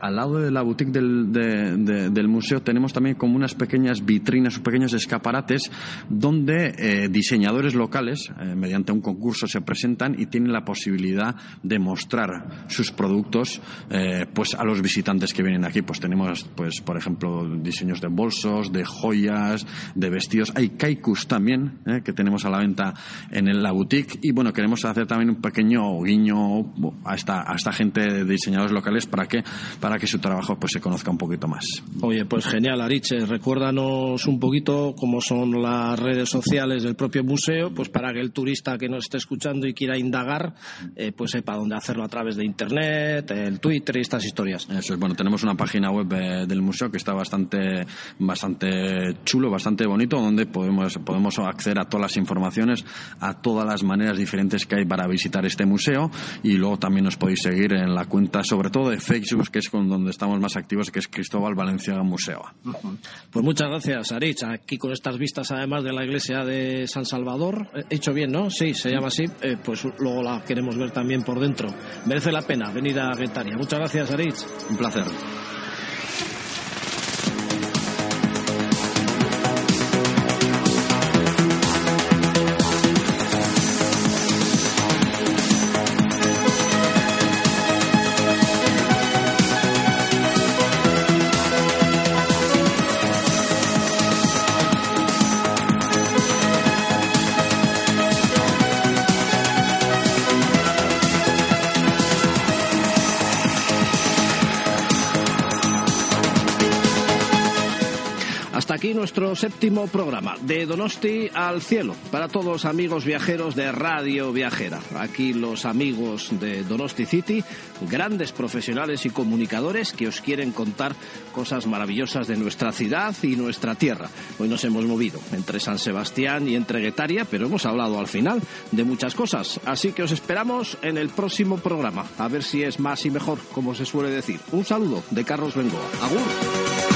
al lado de la boutique del, de, de, del, museo tenemos también como unas pequeñas vitrinas, pequeños escaparates, donde diseñadores locales, mediante un concurso, se presentan y tienen la posibilidad de mostrar sus productos eh, pues a los visitantes que vienen aquí. Pues tenemos pues por ejemplo diseños de bolsos de joyas de vestidos. Hay kaikus también eh, que tenemos a la venta en la boutique. Y bueno queremos hacer también un pequeño guiño a esta a esta gente de diseñadores locales para que para que su trabajo pues se conozca un poquito más. Oye pues genial Ariche. Recuérdanos un poquito cómo son las redes sociales del propio museo pues para que el turista que nos esté escuchando y quiera indagar eh, pues sepa dónde hacerlo a través de internet, el Twitter y estas historias. Eso es, bueno, tenemos una página web eh, del museo que está bastante, bastante chulo, bastante bonito, donde podemos, podemos acceder a todas las informaciones, a todas las maneras diferentes que hay para visitar este museo y luego también nos podéis seguir en la cuenta, sobre todo de Facebook, que es con donde estamos más activos, que es Cristóbal Valenciaga Museo. Pues muchas gracias, Arich. Aquí con estas vistas, además de la iglesia de San Salvador, he hecho bien, ¿no? Sí, se llama así. Eh, pues luego la queremos ver también por dentro. Merece la pena venir a Guetaria. Muchas gracias, Aritz. Un placer. Aquí nuestro séptimo programa de Donosti al cielo para todos amigos viajeros de Radio Viajera. Aquí los amigos de Donosti City, grandes profesionales y comunicadores que os quieren contar cosas maravillosas de nuestra ciudad y nuestra tierra. Hoy nos hemos movido entre San Sebastián y entre Guetaria, pero hemos hablado al final de muchas cosas. Así que os esperamos en el próximo programa, a ver si es más y mejor, como se suele decir. Un saludo de Carlos Bengoa. Agur.